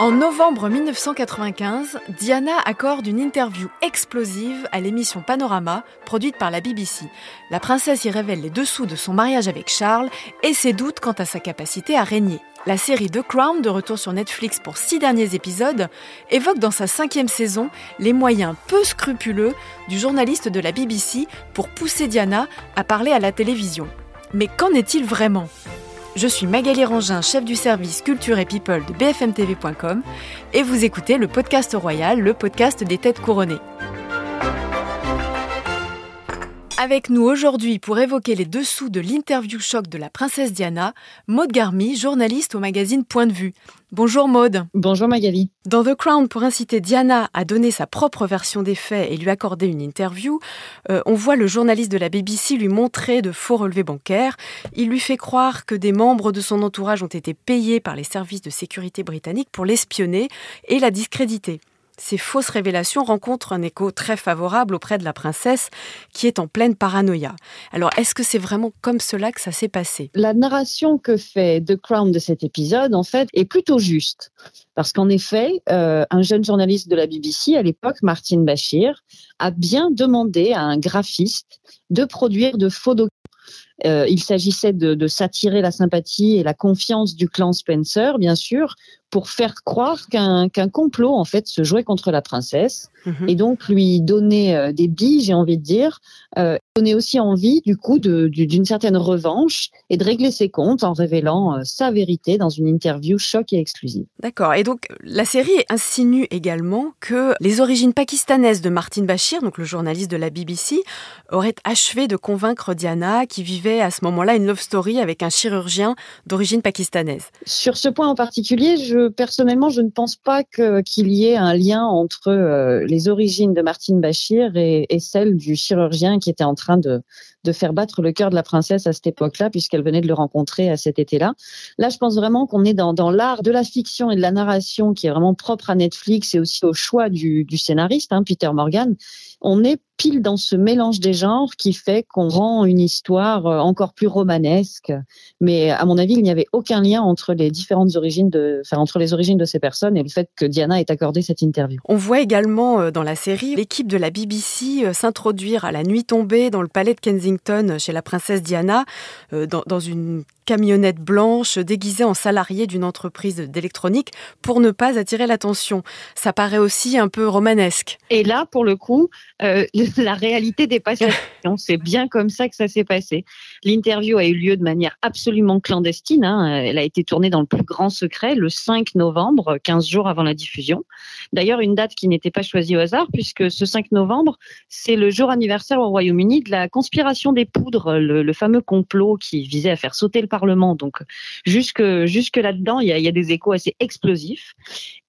En novembre 1995, Diana accorde une interview explosive à l'émission Panorama, produite par la BBC. La princesse y révèle les dessous de son mariage avec Charles et ses doutes quant à sa capacité à régner. La série The Crown, de retour sur Netflix pour six derniers épisodes, évoque dans sa cinquième saison les moyens peu scrupuleux du journaliste de la BBC pour pousser Diana à parler à la télévision. Mais qu'en est-il vraiment? Je suis Magali Rangin, chef du service Culture et People de BFMTV.com et vous écoutez le podcast royal, le podcast des têtes couronnées. Avec nous aujourd'hui pour évoquer les dessous de l'interview choc de la princesse Diana, Maude Garmy, journaliste au magazine Point de vue. Bonjour Maude. Bonjour Magali. Dans The Crown, pour inciter Diana à donner sa propre version des faits et lui accorder une interview, euh, on voit le journaliste de la BBC lui montrer de faux relevés bancaires. Il lui fait croire que des membres de son entourage ont été payés par les services de sécurité britanniques pour l'espionner et la discréditer. Ces fausses révélations rencontrent un écho très favorable auprès de la princesse qui est en pleine paranoïa. Alors, est-ce que c'est vraiment comme cela que ça s'est passé? La narration que fait The Crown de cet épisode, en fait, est plutôt juste. Parce qu'en effet, euh, un jeune journaliste de la BBC à l'époque, Martin Bashir, a bien demandé à un graphiste de produire de faux documents euh, il s'agissait de, de s'attirer la sympathie et la confiance du clan Spencer, bien sûr, pour faire croire qu'un complot en fait se jouait contre la princesse mhm. et donc lui donner euh, des billes, j'ai envie de dire, euh, donner aussi envie du coup d'une certaine revanche et de régler ses comptes en révélant euh, sa vérité dans une interview choc et exclusive. D'accord. Et donc la série insinue également que les origines pakistanaises de Martin Bashir, donc le journaliste de la BBC, auraient achevé de convaincre Diana qui vivait à ce moment-là une love story avec un chirurgien d'origine pakistanaise. Sur ce point en particulier, je personnellement, je ne pense pas qu'il y ait un lien entre euh, les origines de Martine Bachir et, celles du chirurgien qui était en train de, de faire battre le cœur de la princesse à cette époque-là, puisqu'elle venait de le rencontrer à cet été-là. Là, je pense vraiment qu'on est dans, dans l'art de la fiction et de la narration qui est vraiment propre à Netflix et aussi au choix du, du scénariste, hein, Peter Morgan. On est pile dans ce mélange des genres qui fait qu'on rend une histoire euh, encore plus romanesque. Mais à mon avis, il n'y avait aucun lien entre les différentes origines de, enfin, entre les origines de ces personnes et le fait que Diana ait accordé cette interview. On voit également euh, dans la série l'équipe de la BBC euh, s'introduire à la nuit tombée dans le palais de Kensington chez la princesse Diana, euh, dans, une camionnette blanche déguisée en salarié d'une entreprise d'électronique pour ne pas attirer l'attention. Ça paraît aussi un peu romanesque. Et là, pour le coup, euh, la réalité dépasse la C'est bien comme ça que ça s'est passé. L'interview a eu lieu de manière absolument clandestine. Hein. Elle a été tournée dans le plus grand secret le 5 novembre, 15 jours avant la diffusion. D'ailleurs, une date qui n'était pas choisie au hasard, puisque ce 5 novembre, c'est le jour anniversaire au Royaume-Uni de la conspiration des poudres, le, le fameux complot qui visait à faire sauter le Parlement. Donc jusque là-dedans, il y a, y a, des échos assez explosifs.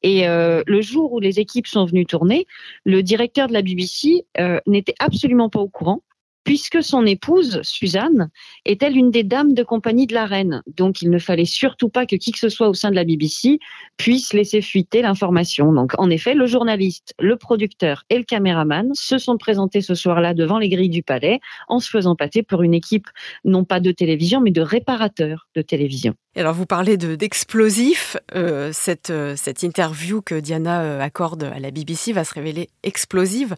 Et euh, le jour où les équipes sont venues tourner, le directeur de la BBC euh, n'était absolument pas au courant puisque son épouse, Suzanne, est-elle une des dames de compagnie de la reine. Donc, il ne fallait surtout pas que qui que ce soit au sein de la BBC puisse laisser fuiter l'information. Donc, en effet, le journaliste, le producteur et le caméraman se sont présentés ce soir-là devant les grilles du palais en se faisant pâter pour une équipe non pas de télévision, mais de réparateurs de télévision. alors, vous parlez d'explosif. Euh, cette, euh, cette interview que Diana euh, accorde à la BBC va se révéler explosive.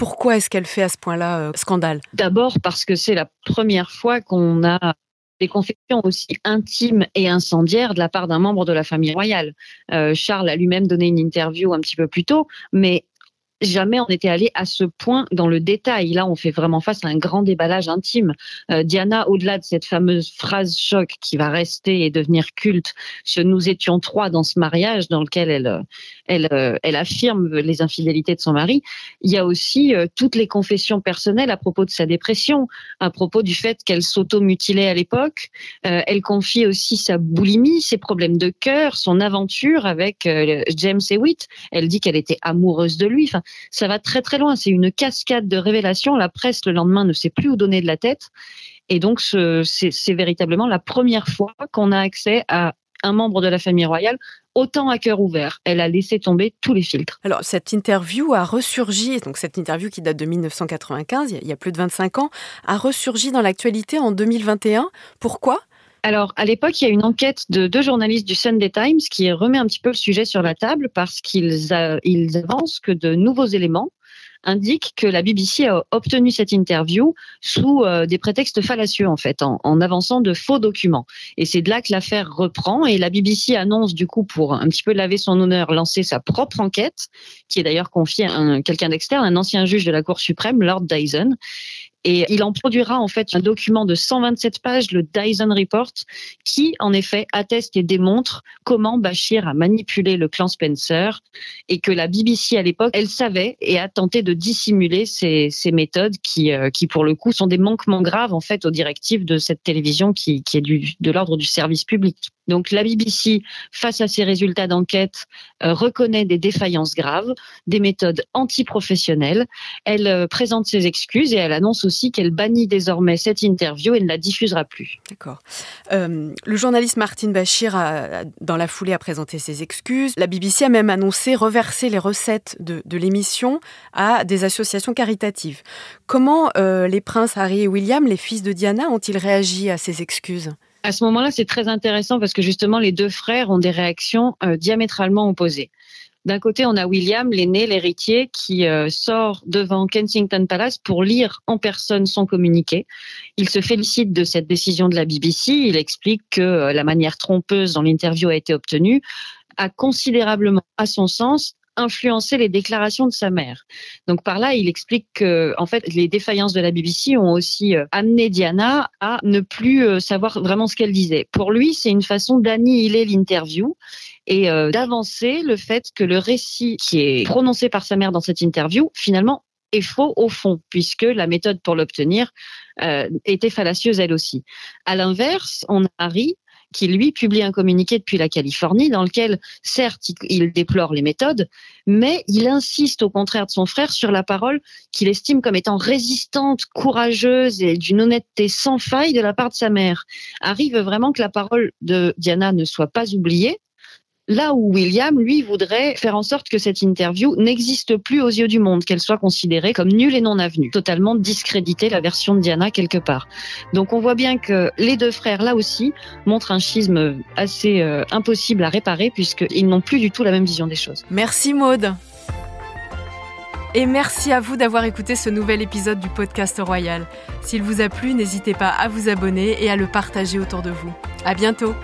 Pourquoi est-ce qu'elle fait à ce point-là euh, scandale? D'abord parce que c'est la première fois qu'on a des confessions aussi intimes et incendiaires de la part d'un membre de la famille royale. Euh, Charles a lui-même donné une interview un petit peu plus tôt, mais jamais on était allé à ce point dans le détail. Là, on fait vraiment face à un grand déballage intime. Euh, Diana, au-delà de cette fameuse phrase choc qui va rester et devenir culte, ce nous étions trois dans ce mariage dans lequel elle, elle, euh, elle affirme les infidélités de son mari. Il y a aussi euh, toutes les confessions personnelles à propos de sa dépression, à propos du fait qu'elle s'auto-mutilait à l'époque. Euh, elle confie aussi sa boulimie, ses problèmes de cœur, son aventure avec euh, James Hewitt. Elle dit qu'elle était amoureuse de lui. Ça va très très loin. C'est une cascade de révélations. La presse le lendemain ne sait plus où donner de la tête. Et donc, c'est véritablement la première fois qu'on a accès à un membre de la famille royale autant à cœur ouvert. Elle a laissé tomber tous les filtres. Alors, cette interview a ressurgi, donc cette interview qui date de 1995, il y a plus de 25 ans, a ressurgi dans l'actualité en 2021. Pourquoi? Alors, à l'époque, il y a une enquête de deux journalistes du Sunday Times qui remet un petit peu le sujet sur la table parce qu'ils avancent que de nouveaux éléments indiquent que la BBC a obtenu cette interview sous euh, des prétextes fallacieux en fait, en, avançant de faux documents. Et c'est de là que l'affaire reprend et la BBC annonce du coup pour un petit peu laver son honneur, lancer sa propre enquête, qui est d'ailleurs confiée à quelqu'un d'externe, un ancien juge de la Cour suprême, Lord Dyson. Et il en produira en fait un document de 127 pages, le Dyson Report, qui en effet atteste et démontre comment Bashir a manipulé le clan Spencer et que la BBC à l'époque, elle savait et a tenté de dissimuler ces, ces méthodes qui, euh, qui pour le coup sont des manquements graves en fait aux directives de cette télévision qui, qui est du, de l'ordre du service public. Donc la BBC, face à ces résultats d'enquête, euh, reconnaît des défaillances graves, des méthodes antiprofessionnelles. Elle euh, présente ses excuses et elle annonce aussi qu'elle bannit désormais cette interview et ne la diffusera plus. D'accord. Euh, le journaliste Martin Bachir, a, dans la foulée, a présenté ses excuses. La BBC a même annoncé reverser les recettes de, de l'émission à des associations caritatives. Comment les princes Harry et William, les fils de Diana, ont-ils réagi à ces excuses? À ce moment-là, c'est très intéressant parce que justement, les deux frères ont des réactions euh, diamétralement opposées. D'un côté, on a William, l'aîné, l'héritier, qui euh, sort devant Kensington Palace pour lire en personne son communiqué. Il se félicite de cette décision de la BBC. Il explique que euh, la manière trompeuse dont l'interview a été obtenue a considérablement, à son sens, influencer les déclarations de sa mère. Donc par là, il explique que en fait les défaillances de la BBC ont aussi euh, amené Diana à ne plus euh, savoir vraiment ce qu'elle disait. Pour lui, c'est une façon d'annihiler l'interview et euh, d'avancer le fait que le récit qui est prononcé par sa mère dans cette interview finalement est faux au fond, puisque la méthode pour l'obtenir était fallacieuse elle aussi. À l'inverse, on a Harry qui lui publie un communiqué depuis la Californie dans lequel, certes, il déplore les méthodes, mais il insiste au contraire de son frère sur la parole qu'il estime comme étant résistante, courageuse et d'une honnêteté sans faille de la part de sa mère. Harry veut vraiment que la parole de Diana ne soit pas oubliée, Là où William, lui, voudrait faire en sorte que cette interview n'existe plus aux yeux du monde, qu'elle soit considérée comme nulle et non avenue, totalement discréditer la version de Diana quelque part. Donc on voit bien que les deux frères, là aussi, montrent un schisme assez euh, impossible à réparer puisqu'ils n'ont plus du tout la même vision des choses. Merci Maude. Et merci à vous d'avoir écouté ce nouvel épisode du podcast Royal. S'il vous a plu, n'hésitez pas à vous abonner et à le partager autour de vous. À bientôt!